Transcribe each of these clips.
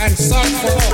and sung for all.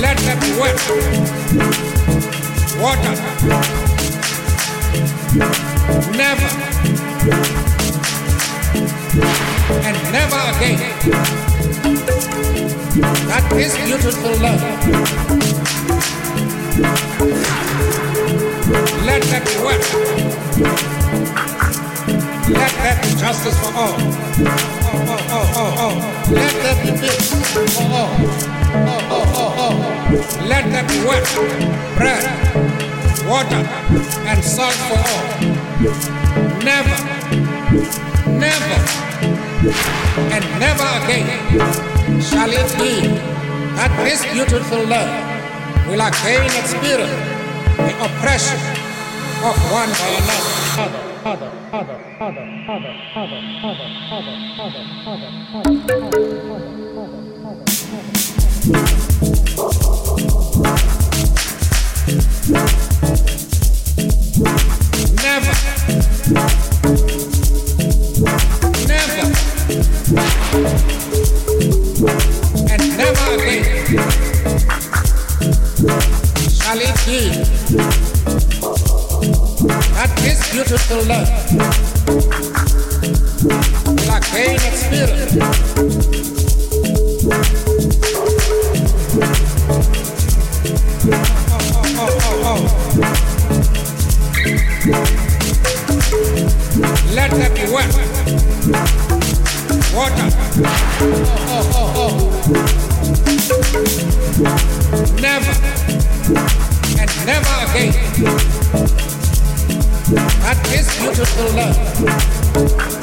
Let that wet water. Never. And never again. That is beautiful love. Let that wet let there be justice for all. Let there be peace for all. Let there be work, bread, water, and salt for all. Never, never, and never again shall it be that this beautiful love will again experience the oppression of one by another. Never. to love. Like pain and spirit. Is beautiful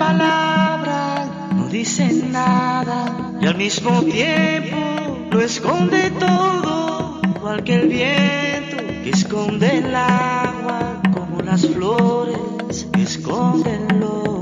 palabra no dice nada y al mismo tiempo lo esconde todo, igual que el viento que esconde el agua, como las flores que esconden los.